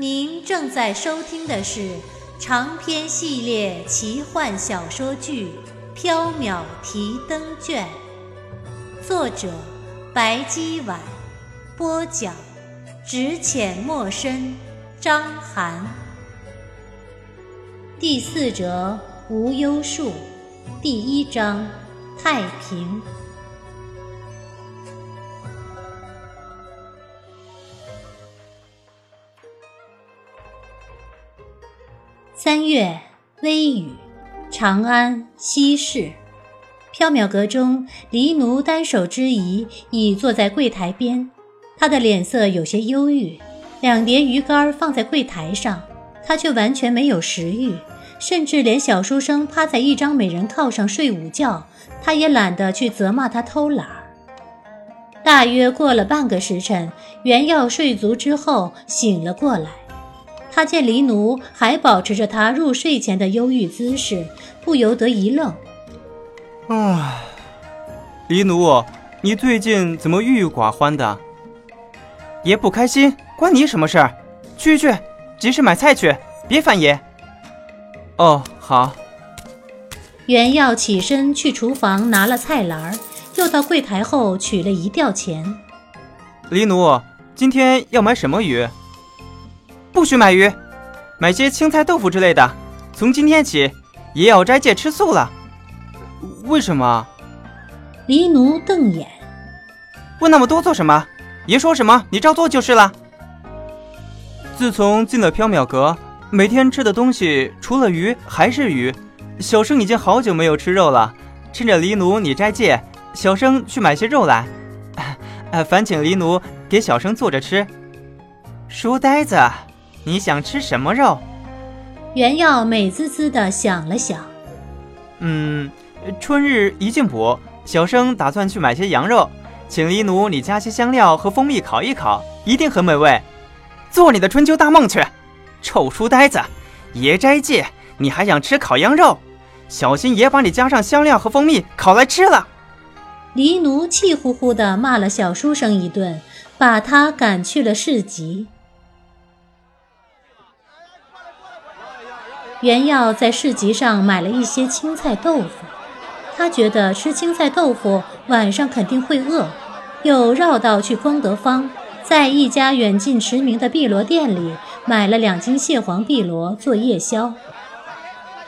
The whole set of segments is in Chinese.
您正在收听的是长篇系列奇幻小说剧《缥缈提灯卷》，作者白姬婉，播讲只浅墨深，张涵。第四折无忧树，第一章太平。三月微雨，长安西市，缥缈阁中，黎奴单手支椅，倚坐在柜台边。他的脸色有些忧郁，两碟鱼干放在柜台上，他却完全没有食欲，甚至连小书生趴在一张美人靠上睡午觉，他也懒得去责骂他偷懒。大约过了半个时辰，原耀睡足之后醒了过来。他见黎奴还保持着他入睡前的忧郁姿势，不由得一愣。啊，黎奴，你最近怎么郁郁寡欢的？爷不开心，关你什么事儿？去去，集市买菜去，别烦爷。哦，好。袁耀起身去厨房拿了菜篮，又到柜台后取了一吊钱。黎奴，今天要买什么鱼？不许买鱼，买些青菜豆腐之类的。从今天起，也要斋戒吃素了。为什么？黎奴瞪眼，问那么多做什么？爷说什么你照做就是了。自从进了缥缈阁，每天吃的东西除了鱼还是鱼。小生已经好久没有吃肉了，趁着黎奴你斋戒，小生去买些肉来。呃，烦请黎奴给小生做着吃。书呆子。你想吃什么肉？袁耀美滋滋地想了想，嗯，春日一进补，小生打算去买些羊肉，请黎奴你加些香料和蜂蜜烤一烤，一定很美味。做你的春秋大梦去！臭书呆子，爷斋戒，你还想吃烤羊肉？小心爷把你加上香料和蜂蜜烤来吃了！黎奴气呼呼地骂了小书生一顿，把他赶去了市集。袁耀在市集上买了一些青菜豆腐，他觉得吃青菜豆腐晚上肯定会饿，又绕道去光德坊，在一家远近驰名的碧螺店里买了两斤蟹黄碧螺做夜宵。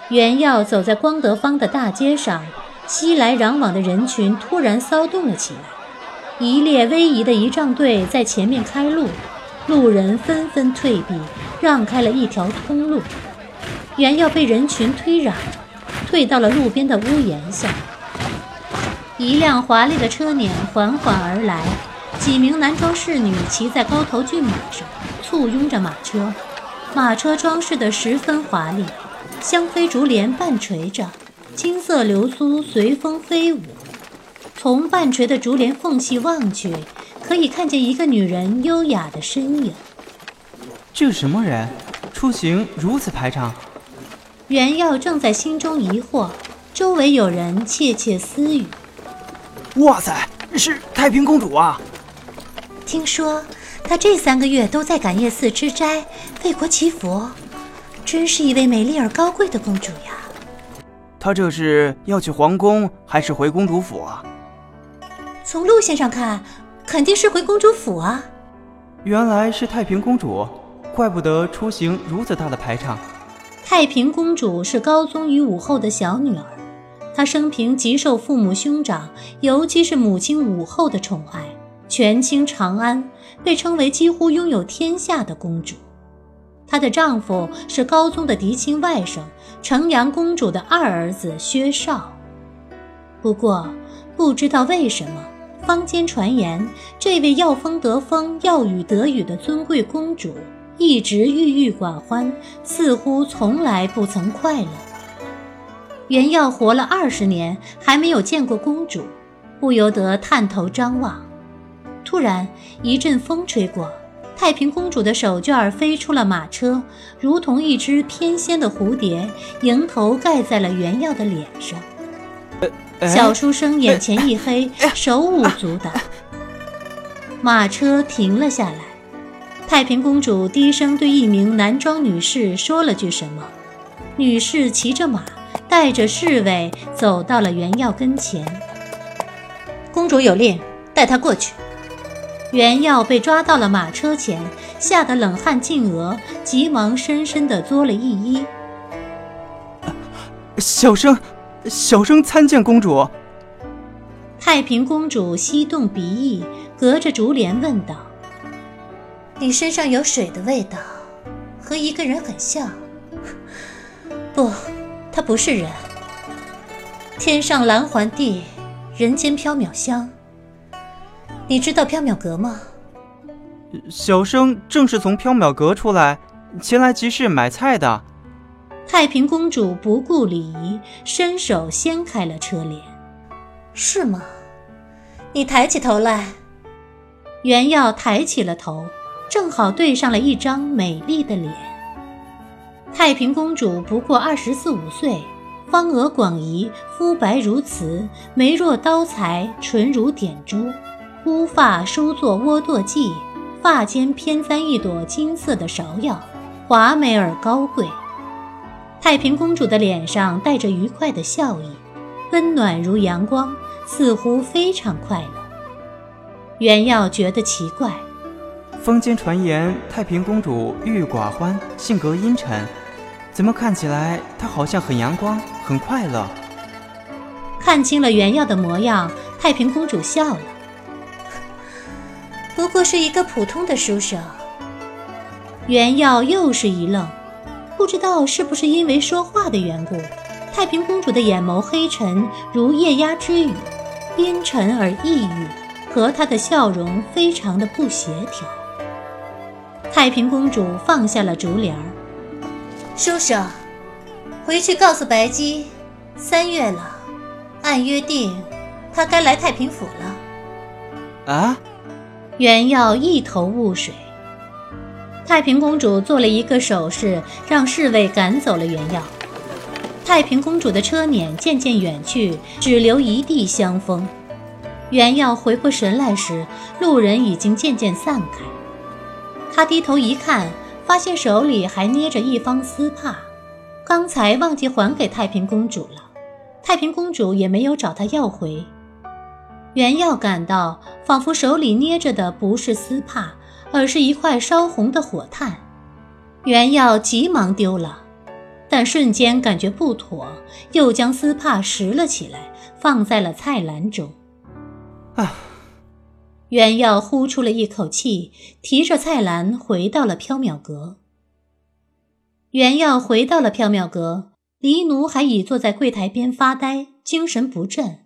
袁耀走在光德坊的大街上，熙来攘往的人群突然骚动了起来，一列逶迤的仪仗队在前面开路，路人纷纷退避，让开了一条通路。原要被人群推攘，退到了路边的屋檐下。一辆华丽的车辇缓缓而来，几名男装侍女骑在高头骏马上，簇拥着马车。马车装饰得十分华丽，香妃竹帘半垂着，金色流苏随风飞舞。从半垂的竹帘缝隙望去，可以看见一个女人优雅的身影。这是什么人？出行如此排场。袁耀正在心中疑惑，周围有人窃窃私语：“哇塞，是太平公主啊！听说她这三个月都在感业寺吃斋，为国祈福，真是一位美丽而高贵的公主呀！”她这是要去皇宫，还是回公主府啊？从路线上看，肯定是回公主府啊！原来是太平公主，怪不得出行如此大的排场。太平公主是高宗与武后的小女儿，她生平极受父母兄长，尤其是母亲武后的宠爱，权倾长安，被称为几乎拥有天下的公主。她的丈夫是高宗的嫡亲外甥，城阳公主的二儿子薛绍。不过，不知道为什么，坊间传言这位要风得风、要雨得雨的尊贵公主，一直郁郁寡欢，似乎从来不曾快乐。袁耀活了二十年，还没有见过公主，不由得探头张望。突然一阵风吹过，太平公主的手绢飞出了马车，如同一只翩跹的蝴蝶，迎头盖在了袁耀的脸上。小书生眼前一黑，手舞足蹈。马车停了下来，太平公主低声对一名男装女士说了句什么，女士骑着马，带着侍卫走到了袁耀跟前。公主有令，带他过去。袁耀被抓到了马车前，吓得冷汗尽额，急忙深深地作了一揖。小生，小生参见公主。太平公主翕动鼻翼，隔着竹帘问道：“你身上有水的味道，和一个人很像。不，他不是人。天上蓝环地，人间缥缈香。你知道缥缈阁吗？”小生正是从缥缈阁出来，前来集市买菜的。太平公主不顾礼仪，伸手掀开了车帘。是吗？你抬起头来。袁耀抬起了头，正好对上了一张美丽的脸。太平公主不过二十四五岁，方额广颐，肤白如瓷，眉若刀裁，唇如点珠，乌发梳作倭堕髻，发间偏簪一朵金色的芍药，华美而高贵。太平公主的脸上带着愉快的笑意。温暖如阳光，似乎非常快乐。袁耀觉得奇怪，坊间传言太平公主郁郁寡欢，性格阴沉，怎么看起来她好像很阳光、很快乐？看清了袁耀的模样，太平公主笑了，不过是一个普通的书生。袁耀又是一愣，不知道是不是因为说话的缘故。太平公主的眼眸黑沉如夜鸦之羽，阴沉而抑郁，和她的笑容非常的不协调。太平公主放下了竹帘儿，书生，回去告诉白姬，三月了，按约定，她该来太平府了。啊！袁耀一头雾水。太平公主做了一个手势，让侍卫赶走了袁耀。太平公主的车辇渐渐远去，只留一地香风。袁耀回过神来时，路人已经渐渐散开。他低头一看，发现手里还捏着一方丝帕，刚才忘记还给太平公主了。太平公主也没有找他要回。袁耀感到，仿佛手里捏着的不是丝帕，而是一块烧红的火炭。袁耀急忙丢了。但瞬间感觉不妥，又将丝帕拾了起来，放在了菜篮中。啊！袁耀呼出了一口气，提着菜篮回到了缥缈阁。袁耀回到了缥缈阁，黎奴还倚坐在柜台边发呆，精神不振。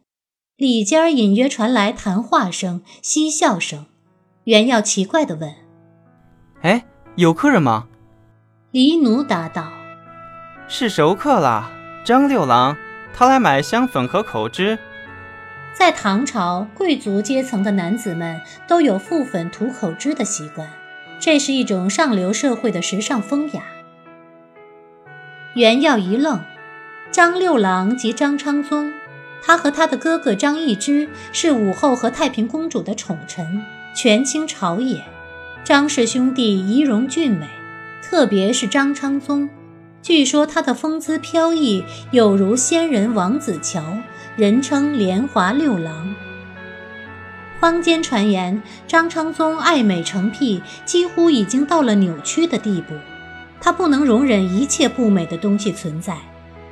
里间隐约传来谈话声、嬉笑声。袁耀奇怪地问：“哎，有客人吗？”黎奴答道。是熟客啦，张六郎，他来买香粉和口脂。在唐朝，贵族阶层的男子们都有覆粉涂口脂的习惯，这是一种上流社会的时尚风雅。袁耀一愣，张六郎即张昌宗，他和他的哥哥张易之是武后和太平公主的宠臣，权倾朝野。张氏兄弟仪容俊美，特别是张昌宗。据说他的风姿飘逸，有如仙人王子乔，人称莲华六郎。坊间传言，张昌宗爱美成癖，几乎已经到了扭曲的地步。他不能容忍一切不美的东西存在，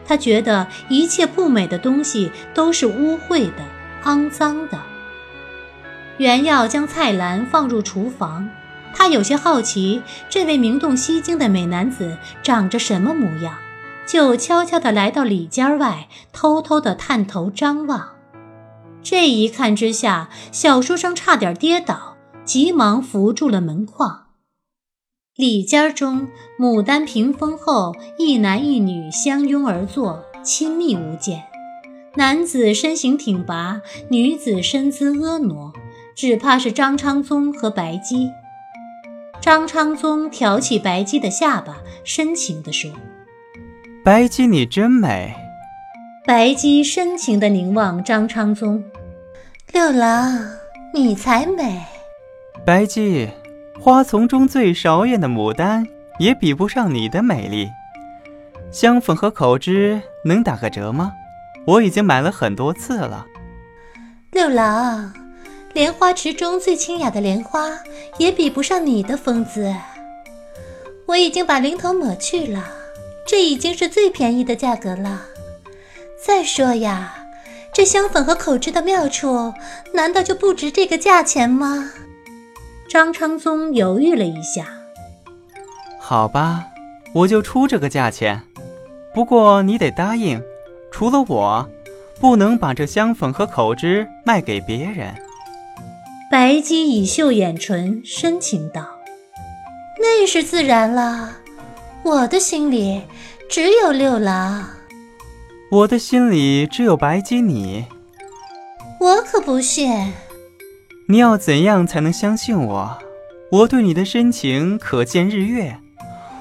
他觉得一切不美的东西都是污秽的、肮脏的。袁耀将菜篮放入厨房。他有些好奇，这位名动西京的美男子长着什么模样，就悄悄地来到里间外，偷偷地探头张望。这一看之下，小书生差点跌倒，急忙扶住了门框。里间中，牡丹屏风后，一男一女相拥而坐，亲密无间。男子身形挺拔，女子身姿婀娜，只怕是张昌宗和白姬。张昌宗挑起白姬的下巴，深情地说：“白姬，你真美。”白姬深情地凝望张昌宗：“六郎，你才美。”白姬。花丛中最少眼的牡丹，也比不上你的美丽。香粉和口脂能打个折吗？我已经买了很多次了。六郎，莲花池中最清雅的莲花，也比不上你的风姿。我已经把零头抹去了，这已经是最便宜的价格了。再说呀，这香粉和口脂的妙处，难道就不值这个价钱吗？张昌宗犹豫了一下，好吧，我就出这个价钱。不过你得答应，除了我，不能把这香粉和口脂卖给别人。白姬以秀眼唇，深情道：“那是自然了，我的心里只有六郎，我的心里只有白姬你。我可不信。”你要怎样才能相信我？我对你的深情可见日月，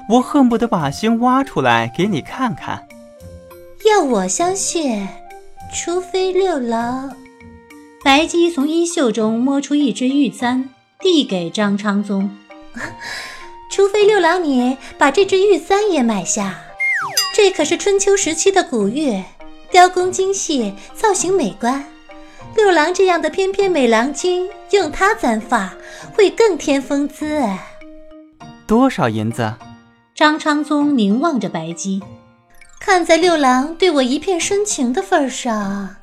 我恨不得把心挖出来给你看看。要我相信，除非六郎。白姬从衣袖中摸出一支玉簪，递给张昌宗。除非六郎你把这只玉簪也买下，这可是春秋时期的古玉，雕工精细，造型美观。六郎这样的翩翩美郎君，用它簪发会更添风姿。多少银子？张昌宗凝望着白姬，看在六郎对我一片深情的份上，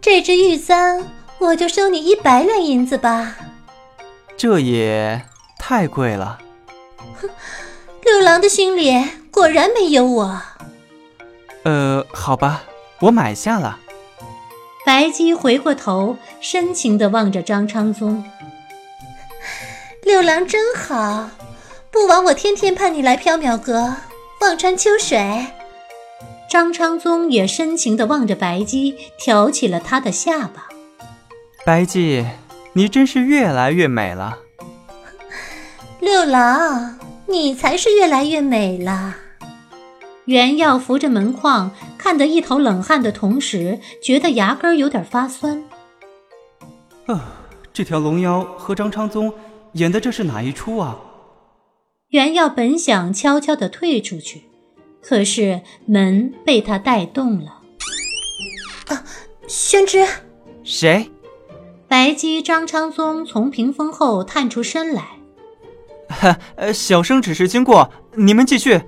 这只玉簪我就收你一百两银子吧。这也太贵了。哼，六郎的心里果然没有我。呃，好吧，我买下了。白姬回过头，深情地望着张昌宗。六郎真好，不枉我天天盼你来缥缈阁望穿秋水。张昌宗也深情地望着白姬，挑起了她的下巴。白姬，你真是越来越美了。六郎，你才是越来越美了。袁耀扶着门框，看得一头冷汗的同时，觉得牙根有点发酸。啊，这条龙妖和张昌宗演的这是哪一出啊？袁耀本想悄悄地退出去，可是门被他带动了。啊，宣之，谁？白姬、张昌宗从屏风后探出身来。哈，呃，小生只是经过，你们继续。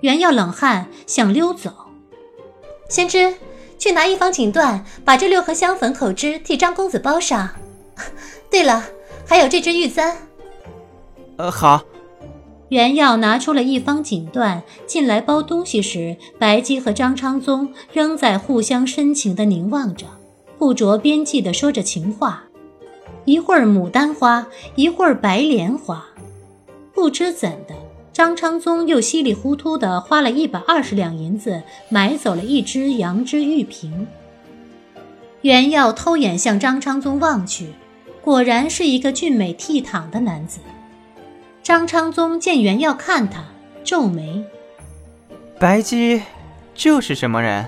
袁耀冷汗，想溜走。先知，去拿一方锦缎，把这六盒香粉口脂替张公子包上。对了，还有这只玉簪。呃，好。袁耀拿出了一方锦缎，进来包东西时，白姬和张昌宗仍在互相深情地凝望着，不着边际地说着情话。一会儿牡丹花，一会儿白莲花，不知怎的。张昌宗又稀里糊涂地花了一百二十两银子买走了一只羊脂玉瓶。袁耀偷眼向张昌宗望去，果然是一个俊美倜傥的男子。张昌宗见袁耀看他，皱眉：“白姬，这是什么人？”